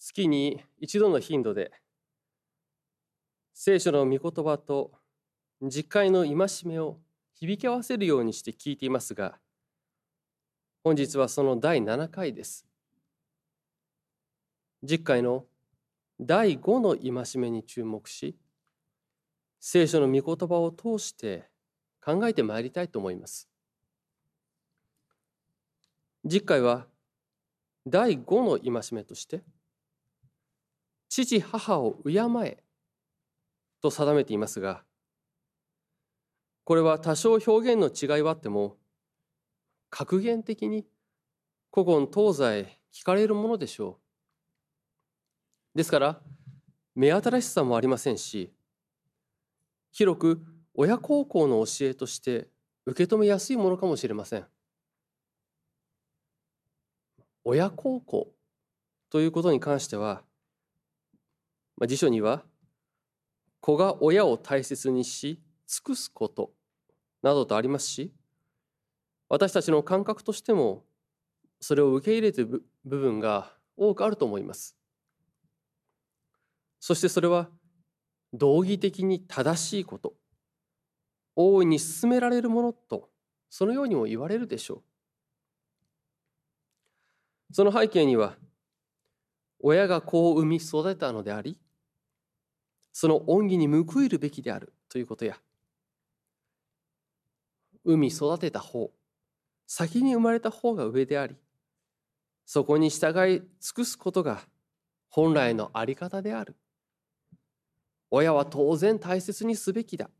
月に一度の頻度で聖書の御言葉と実会の戒めを響き合わせるようにして聞いていますが本日はその第7回です。実会の第5の戒めに注目し聖書の御言葉を通して考えてまいりたいと思います。実会は第5の戒めとして父母を敬えと定めていますがこれは多少表現の違いはあっても格言的に古今東西聞かれるものでしょう。ですから目新しさもありませんし広く親孝行の教えとして受け止めやすいものかもしれません。親孝行ということに関しては、まあ、辞書には子が親を大切にし尽くすことなどとありますし私たちの感覚としてもそれを受け入れている部分が多くあると思います。そしてそれは道義的に正しいこと大いに進められるものとそのようにも言われるでしょう。その背景には親が子を産み育てたのでありその恩義に報いるべきであるということや産み育てた方先に生まれた方が上でありそこに従い尽くすことが本来の在り方である。親は当然大切にすべきだ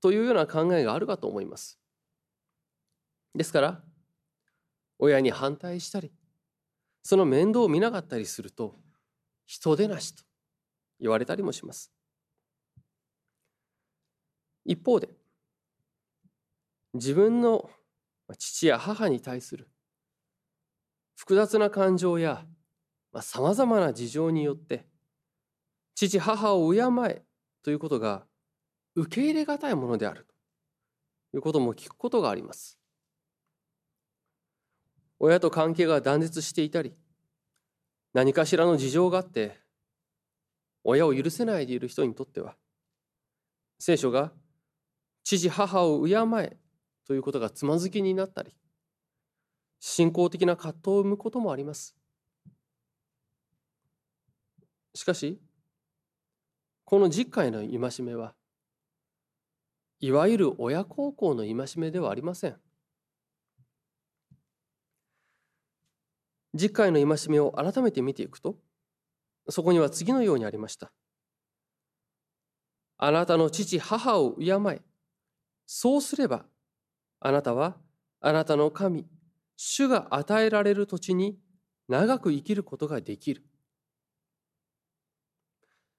というような考えがあるかと思います。ですから親に反対したりその面倒を見なかったりすると人でなしと。言われたりもします。一方で自分の父や母に対する複雑な感情やさまざ、まな事情によって父母を敬えということが受け入れがたいものであるということも聞くことがあります。親と関係が断絶していたり何かしらの事情があって親を許せないでいる人にとっては聖書が父母を敬えということがつまずきになったり信仰的な葛藤を生むこともあります。しかしこの実会の戒めはいわゆる親孝行の戒めではありません。次回の戒めを改めて見ていくとそこには次のようにありました。あなたの父母を敬えそうすればあなたはあなたの神主が与えられる土地に長く生きることができる。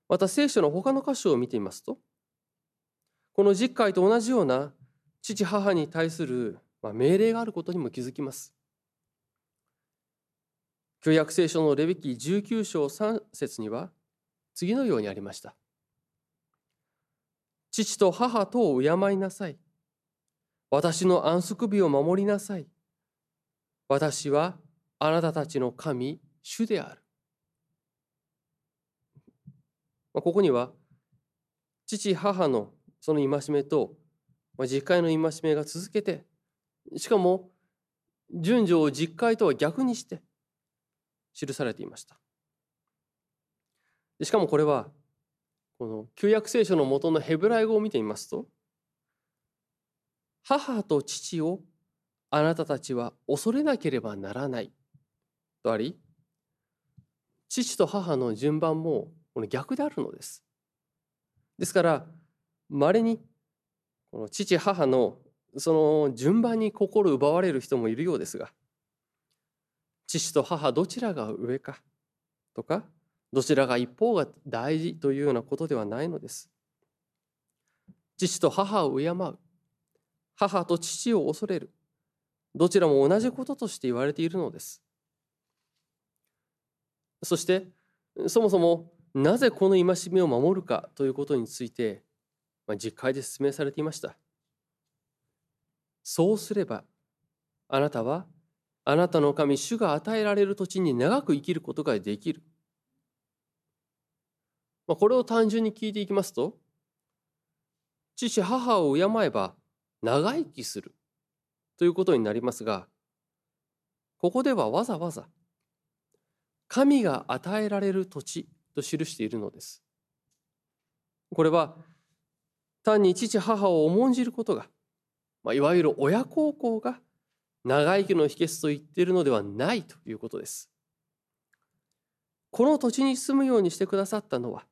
また聖書の他の箇所を見てみますとこの実会と同じような父母に対する命令があることにも気づきます。旧約聖書のレビキ19章3節には次のようにありました。父と母とを敬いなさい。私の安息日を守りなさい。私はあなたたちの神、主である。ここには父母のその戒めとまあ実会の戒めが続けてしかも順序を実会とは逆にして記されていました。しかもこれはこの旧約聖書の元のヘブライ語を見てみますと母と父をあなたたちは恐れなければならないとあり父と母の順番もこの逆であるのです。ですからまれにこの父母のその順番に心奪われる人もいるようですが父と母どちらが上かとかどちらが一方が大事というようなことではないのです。父と母を敬う母と父を恐れるどちらも同じこととして言われているのです。そしてそもそもなぜこの戒めを守るかということについて、まあ、実会で説明されていました。そうすればあなたはあなたの神主が与えられる土地に長く生きることができる。まあ、これを単純に聞いていきますと父母を敬えば長生きするということになりますがここではわざわざ神が与えられる土地と記しているのです。これは単に父母を重んじることが、まあ、いわゆる親孝行が長生きの秘訣と言っているのではないということです。この土地に住むようにしてくださったのは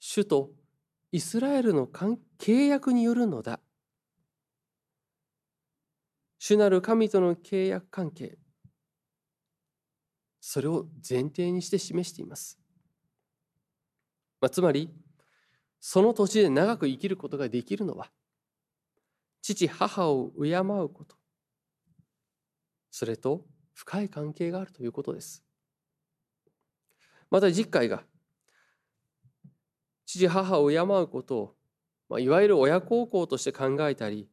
主とイスラエルの契約によるのだ。主なる神との契約関係それを前提にして示しています。まあ、つまりその土地で長く生きることができるのは父母を敬うことそれと深い関係があるということです。また実会が父母を敬うことを、まあ、いわゆる親孝行として考えたり、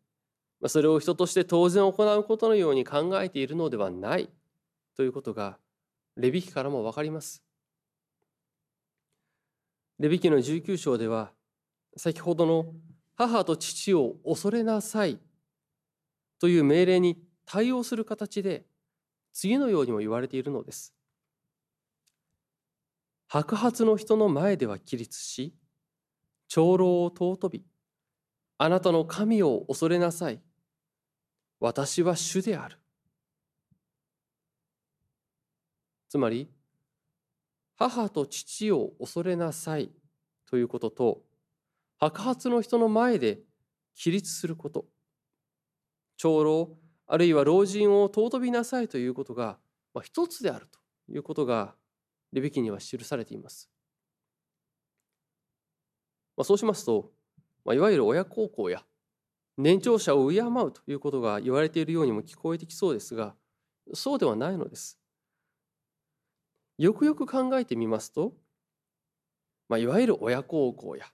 まあ、それを人として当然行うことのように考えているのではないということがレビキからも分かります。レビキの19章では先ほどの母と父を恐れなさいという命令に対応する形で次のようにも言われているのです。白髪の人の前では起立し長老を尊びあなたの神を恐れなさい。私は主である。つまり母と父を恐れなさいということと白髪の人の前で起立すること。長老あるいは老人を尊びなさいということが、まあ、一つであるということがレビキには記されています。まあ、そうしますと、まあ、いわゆる親孝行や年長者を敬うということが言われているようにも聞こえてきそうですがそうではないのです。よくよく考えてみますと、まあ、いわゆる親孝行や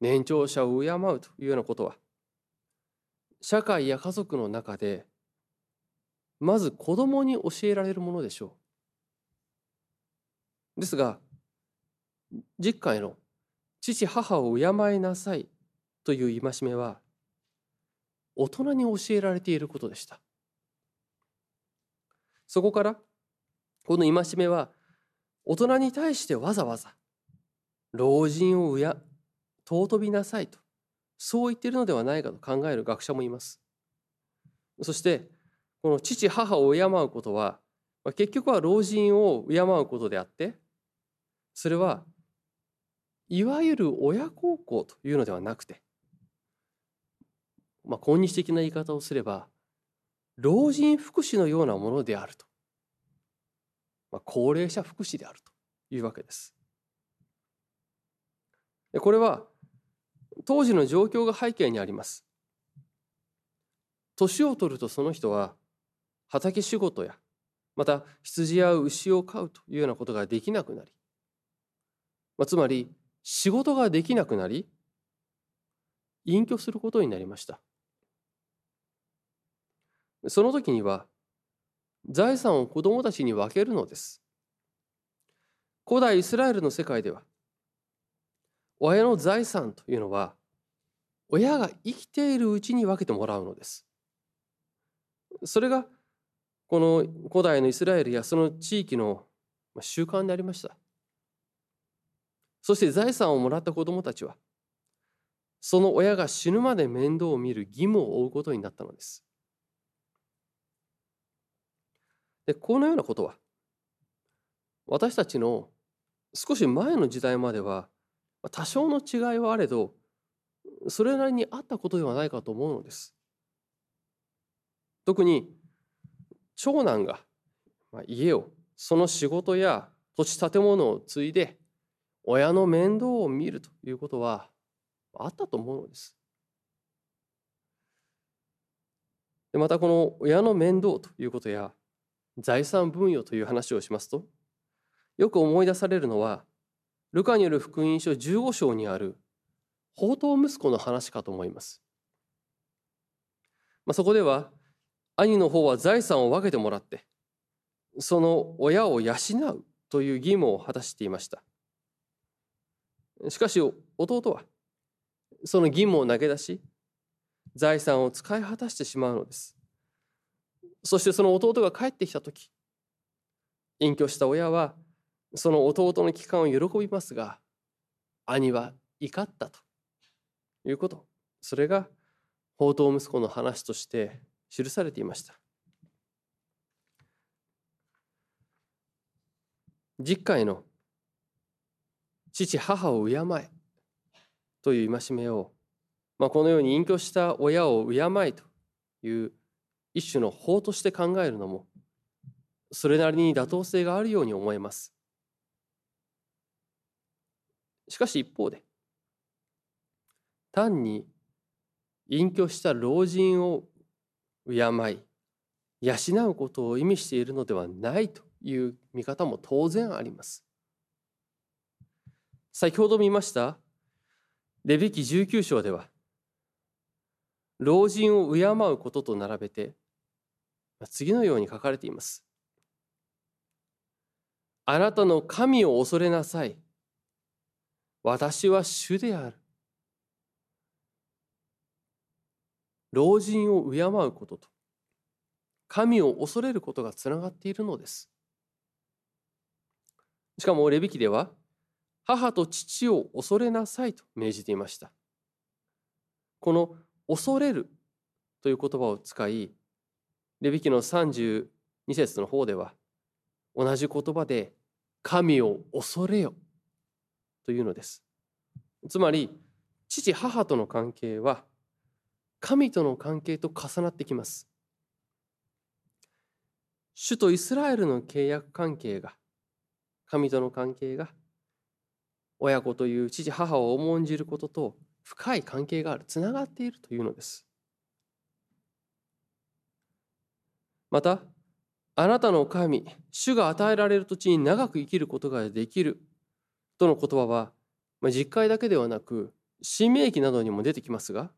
年長者を敬うというようなことは社会や家族の中でまず子供に教えられるものでしょう。ですが実会の「父母を敬いなさい」という戒めは大人に教えられていることでした。そこからこの戒めは大人に対してわざわざ老人を敬尊びなさいとそう言っているのではないかと考える学者もいます。そしてこの父母を敬うことは結局は老人を敬うことであってそれはいわゆる親孝行というのではなくて、まあ、今日的な言い方をすれば老人福祉のようなものであると、まあ、高齢者福祉であるというわけです。これは当時の状況が背景にあります。年を取るとその人は畑仕事やまた羊や牛を飼うというようなことができなくなり、まあ、つまり仕事ができなくなり隠居することになりました。その時には財産を子供たちに分けるのです。古代イスラエルの世界では親の財産というのは親が生きているうちに分けてもらうのです。それがこの古代のイスラエルやその地域の習慣でありました。そして財産をもらった子どもたちはその親が死ぬまで面倒を見る義務を負うことになったのです。でこのようなことは私たちの少し前の時代までは多少の違いはあれどそれなりにあったことではないかと思うのです。特に長男が家をその仕事や土地建物を継いで親の面倒を見るということはあったと思うのです。でまたこの親の面倒ということや財産分与という話をしますとよく思い出されるのはルカによる福音書15章にある宝刀息子の話かと思います。まあ、そこでは兄の方は財産を分けてもらってその親を養うという義務を果たしていました。しかし弟はその義務を投げ出し財産を使い果たしてしまうのです。そしてその弟が帰ってきた時隠居した親はその弟の帰還を喜びますが兄は怒ったということ。それが宝刀息子の話として記されていました実会の父母を敬えという戒めを、まあ、このように隠居した親を敬えという一種の法として考えるのもそれなりに妥当性があるように思えます。しかし一方で単に隠居した老人を敬い養うことを意味しているのではないという見方も当然あります。先ほど見ましたレビ記19章では老人を敬うことと並べて次のように書かれています。あなたの神を恐れなさい。私は主である。老人を敬うことと神を恐れることがつながっているのです。しかもレビ記では母と父を恐れなさいと命じていました。この恐れるという言葉を使いレビ記の32節の方では同じ言葉で神を恐れよというのです。つまり父母との関係は神との関係と重なってきます。主とイスラエルの契約関係が神との関係が親子という父母を重んじることと深い関係があるつながっているというのです。またあなたの神主が与えられる土地に長く生きることができるとの言葉は、まあ、実会だけではなく新明記などにも出てきますが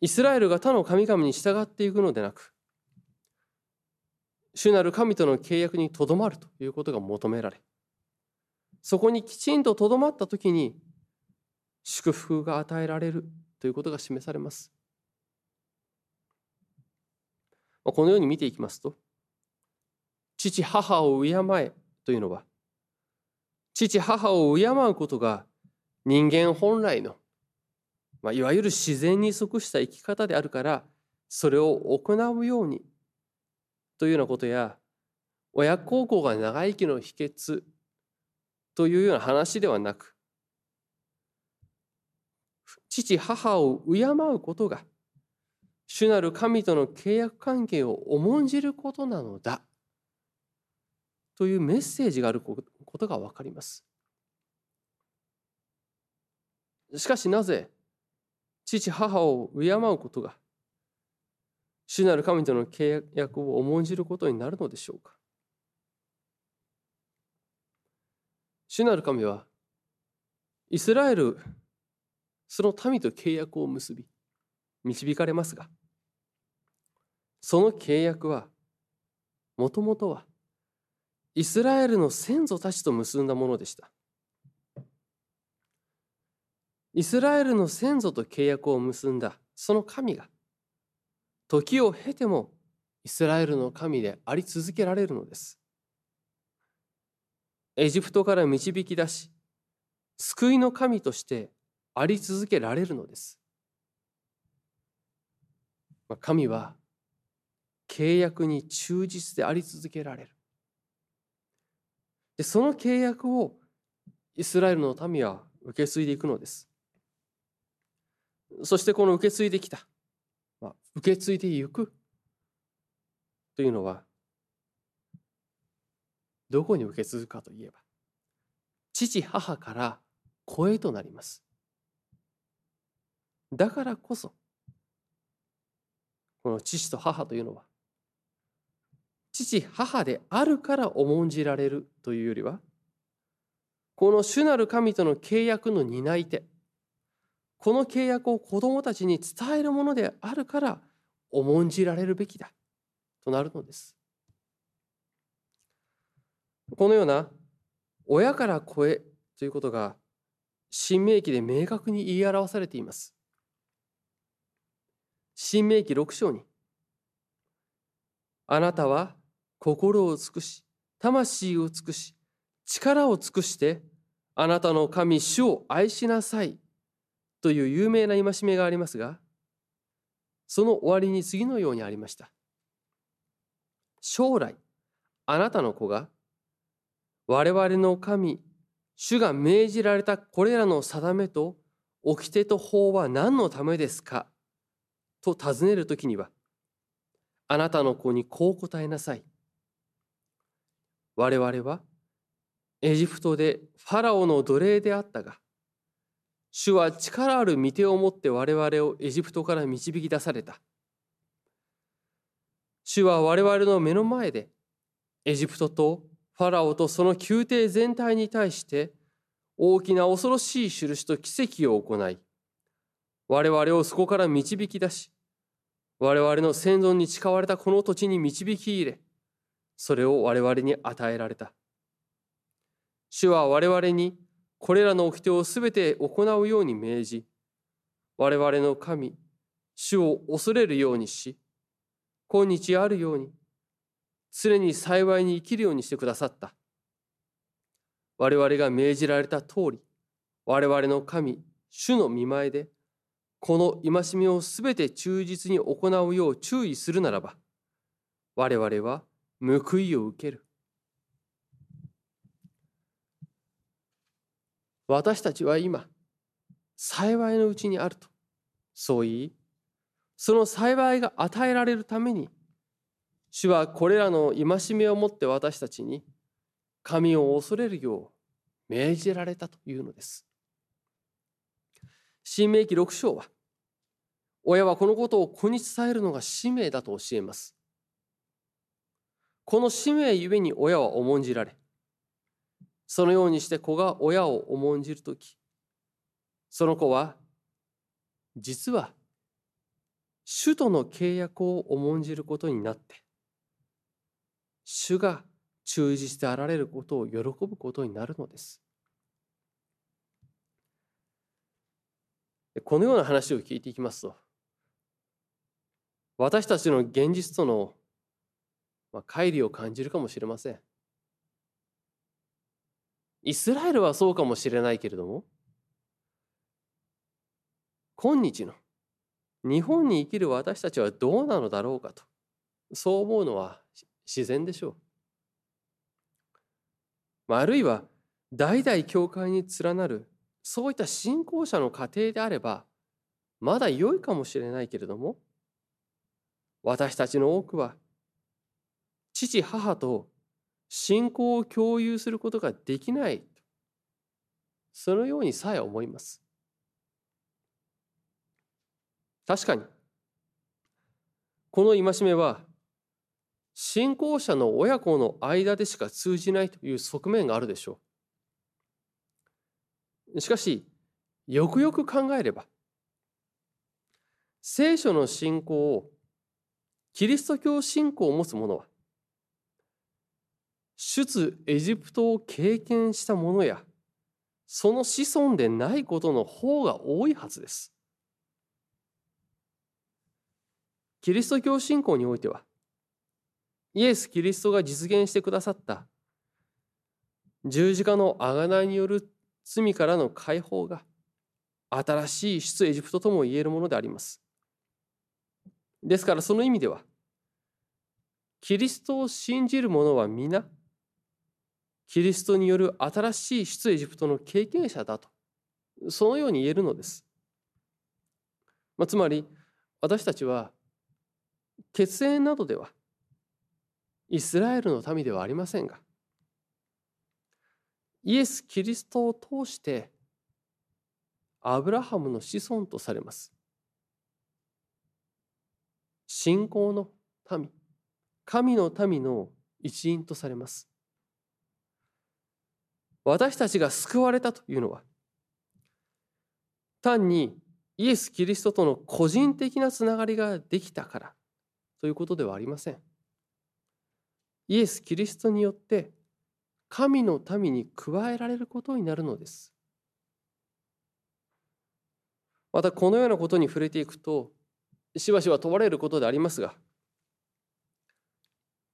イスラエルが他の神々に従っていくのでなく主なる神との契約にとどまるということが求められそこにきちんととどまった時に祝福が与えられるということが示されます。このように見ていきますと父母を敬えというのは父母を敬うことが人間本来の、まあ、いわゆる自然に即した生き方であるからそれを行うようにというようなことや親孝行が長生きの秘訣というような話ではなく父母を敬うことが主なる神との契約関係を重んじることなのだというメッセージがあることが分かります。しかしなぜ父母を敬うことが主なる神との契約を重んじることになるのでしょうか主なる神はイスラエルその民と契約を結び導かれますがその契約はもともとはイスラエルの先祖たちと結んだものでした。イスラエルの先祖と契約を結んだその神が時を経てもイスラエルの神であり続けられるのです。エジプトから導き出し救いの神としてあり続けられるのです。神は契約に忠実であり続けられる。でその契約をイスラエルの民は受け継いでいくのです。そしてこの受け継いできた、まあ、受け継いでいくというのはどこに受け継ぐかといえば父母から子へとなります。だからこそこの父と母というのは父母であるから重んじられるというよりはこの主なる神との契約の担い手この契約を子供たちに伝えるものであるから重んじられるべきだとなるのです。このような親から子へということが新明記で明確に言い表されています。新明記6章にあなたは心を尽くし魂を尽くし力を尽くしてあなたの神主を愛しなさいという有名な戒めがありますがその終わりに次のようにありました。将来あなたの子が我々の神主が命じられたこれらの定めと掟と法は何のためですかと尋ねるときにはあなたの子にこう答えなさい。我々はエジプトでファラオの奴隷であったが主は力ある御手を持って我々をエジプトから導き出された主は我々の目の前でエジプトとファラオとその宮廷全体に対して大きな恐ろしい印と奇跡を行い我々をそこから導き出し我々の先祖に誓われたこの土地に導き入れそれを我々に与えられた。主は我々にこれらの掟をすべて行うように命じ、我々の神、主を恐れるようにし、今日あるように、常に幸いに生きるようにしてくださった。我々が命じられた通り、我々の神、主の見前で、この戒めをすべて忠実に行うよう注意するならば、我々は報いを受ける私たちは今幸いのうちにあるとそう言いその幸いが与えられるために主はこれらの戒めをもって私たちに神を恐れるよう命じられたというのです。新明記6章は親はこのことを子に伝えるのが使命だと教えます。この使命ゆえに親は重んじられ、そのようにして子が親を重んじるとき、その子は、実は、主との契約を重んじることになって、主が忠実であられることを喜ぶことになるのです。このような話を聞いていきますと、私たちの現実との、乖離を感じるかもしれません。イスラエルはそうかもしれないけれども、今日の日本に生きる私たちはどうなのだろうかと、そう思うのは自然でしょう。あ、あるいは代々教会に連なるそういった信仰者の家庭であればまだ良いかもしれないけれども私たちの多くは父母と信仰を共有することができない。そのようにさえ思います。確かに。この戒めは信仰者の親子の間でしか通じないという側面があるでしょう。しかしよくよく考えれば聖書の信仰をキリスト教信仰を持つ者は出エジプトを経験した者やその子孫でないことの方が多いはずです。キリスト教信仰においてはイエス・キリストが実現してくださった十字架の贖いによる罪からの解放が新しい出エジプトとも言えるものであります。ですからその意味ではキリストを信じる者は皆キリストによる新しい出エジプトの経験者だとそのように言えるのです。まあ、つまり私たちは血縁などではイスラエルの民ではありませんがイエス・キリストを通してアブラハムの子孫とされます。信仰の民神の民の一員とされます。私たちが救われたというのは単にイエス・キリストとの個人的なつながりができたからということではありません。イエス・キリストによって神の民に加えられることになるのです。またこのようなことに触れていくとしばしば問われることでありますが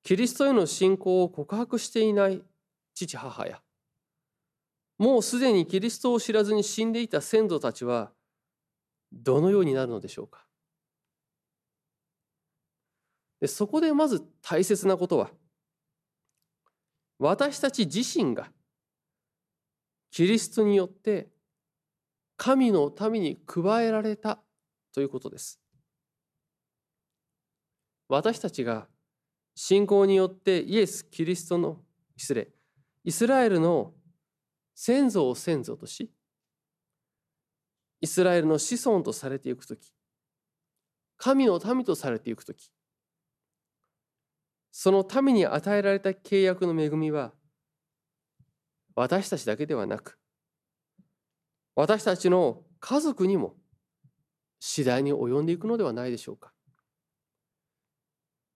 キリストへの信仰を告白していない父母やもうすでにキリストを知らずに死んでいた先祖たちはどのようになるのでしょうか？でそこでまず大切なことは私たち自身がキリストによって神の民に加えられたということです。私たちが信仰によってイエス・キリストの失礼イスラエルの先祖を先祖としイスラエルの子孫とされていく時神の民とされていく時その民に与えられた契約の恵みは私たちだけではなく私たちの家族にも次第に及んでいくのではないでしょうか。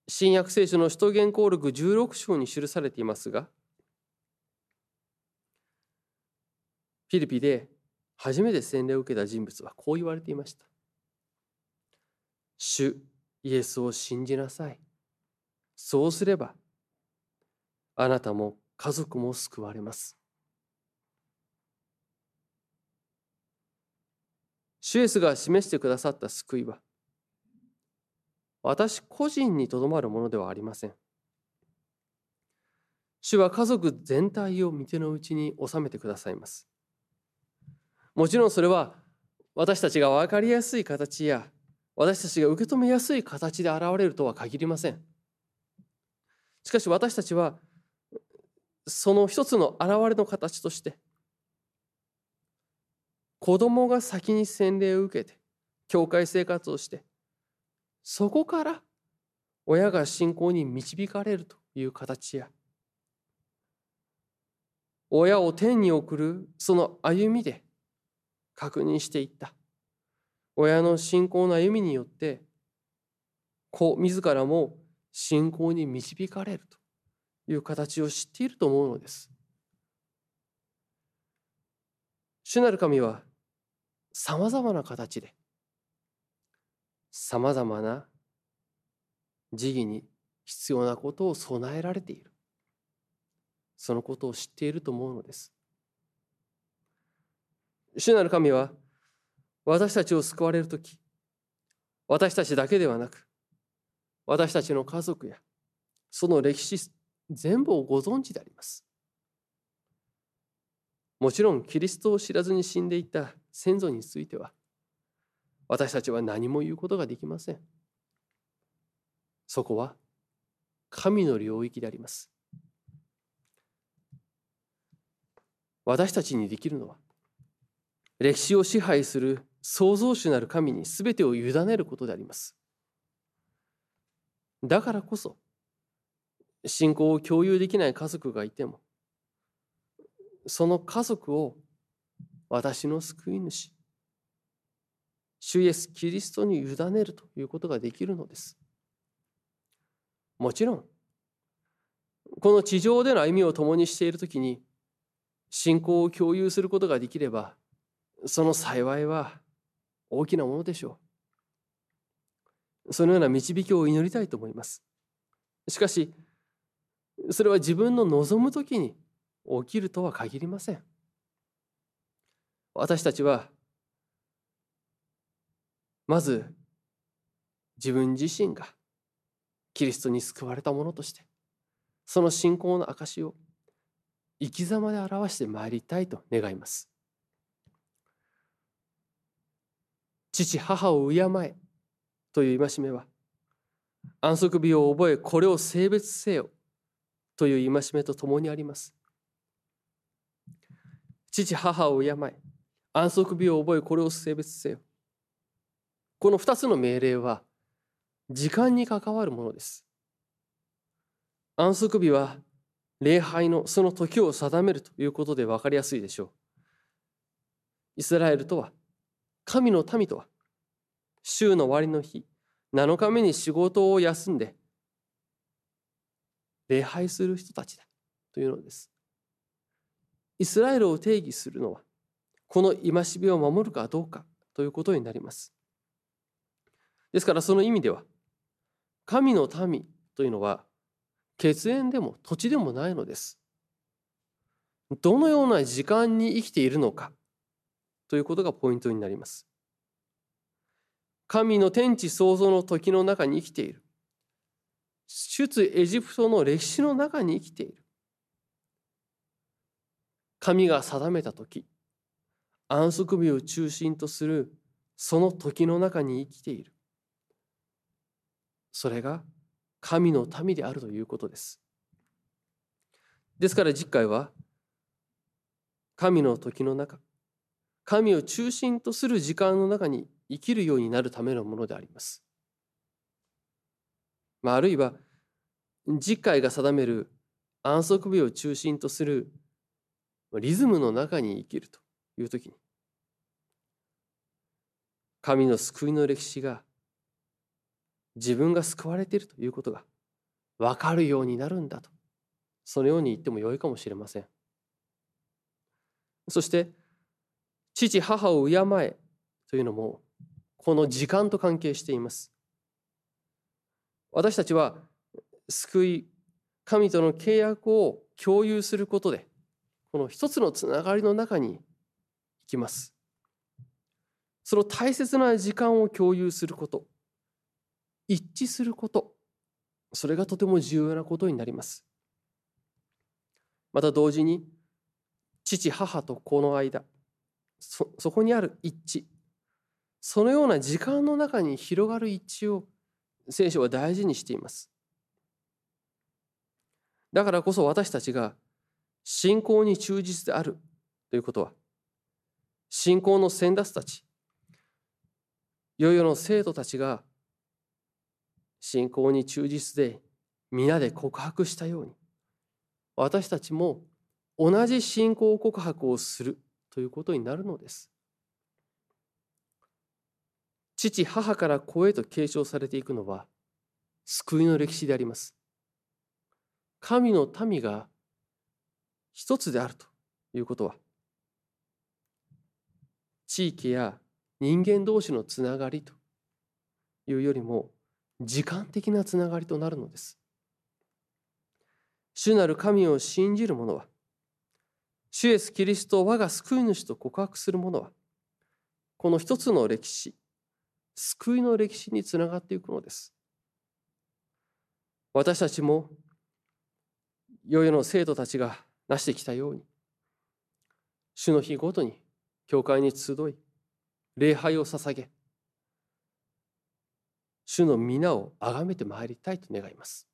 新約聖書の使徒言行録16章に記されていますがフィリピで初めて洗礼を受けた人物はこう言われていました。主イエスを信じなさい。そうすればあなたも家族も救われます。シュエスが示してくださった救いは私個人にとどまるものではありません。主は家族全体を見てのうちに収めてくださいます。もちろんそれは私たちが分かりやすい形や私たちが受け止めやすい形で現れるとは限りません。しかし私たちはその一つの現れの形として子供が先に洗礼を受けて教会生活をしてそこから親が信仰に導かれるという形や親を天に送るその歩みで確認していった。親の信仰の歩みによって子自らも信仰に導かれるという形を知っていると思うのです。主なる神はさまざまな形でさまざまな時義に必要なことを備えられている。そのことを知っていると思うのです。主なる神は私たちを救われる時私たちだけではなく私たちの家族やその歴史全部をご存知であります。もちろんキリストを知らずに死んでいた先祖については私たちは何も言うことができません。そこは神の領域であります。私たちにできるのは歴史を支配する創造主なる神に全てを委ねることであります。だからこそ信仰を共有できない家族がいてもその家族を私の救い主主イエス・キリストに委ねるということができるのです。もちろんこの地上での歩みを共にしている時に信仰を共有することができればその幸いは大きなものでしょう。そのような導きを祈りたいと思います。しかしそれは自分の望む時に起きるとは限りません。私たちはまず自分自身がキリストに救われたものとしてその信仰の証を生き様で表してまいりたいと願います。父母を敬えという戒めは安息日を覚えこれを性別せよという戒めとともにあります。父母を敬え安息日を覚えこれを性別せよ。この2つの命令は時間に関わるものです。安息日は礼拝のその時を定めるということで分かりやすいでしょう。イスラエルとは神の民とは週の終わりの日7日目に仕事を休んで礼拝する人たちだというのです。イスラエルを定義するのはこの戒めを守るかどうかということになります。ですからその意味では神の民というのは血縁でも土地でもないのです。どのような時間に生きているのかということがポイントになります。神の天地創造の時の中に生きている。出エジプトの歴史の中に生きている。神が定めた時、安息日を中心とするその時の中に生きている。それが神の民であるということです。ですから実会は神の時の中神を中心とする時間の中に生きるようになるためのものであります。まあ、あるいは実会が定める安息日を中心とするリズムの中に生きるという時に神の救いの歴史が自分が救われているということが分かるようになるんだとそのように言ってもよいかもしれませんそして父母を敬えというのもこの時間と関係しています。私たちは救い神との契約を共有することでこの一つのつながりの中に行きます。その大切な時間を共有すること一致することそれがとても重要なことになります。また同時に父母と子の間そそこにある一致。そのような時間の中に広がる一致を聖書は大事にしています。だからこそ私たちが信仰に忠実であるということは信仰の先達たちいよいよの生徒たちが信仰に忠実で皆で告白したように私たちも同じ信仰告白をする。ということになるのです。父母から子へと継承されていくのは救いの歴史であります。神の民が一つであるということは地域や人間同士のつながりというよりも時間的なつながりとなるのです。主なる神を信じる者は、主イエス・キリストを我が救い主と告白する者は、この一つの歴史、救いの歴史につながっていくのです。私たちも、いよいよの生徒たちがなしてきたように、主の日ごとに教会に集い、礼拝を捧げ、主の皆を崇めてまいりたいと願います。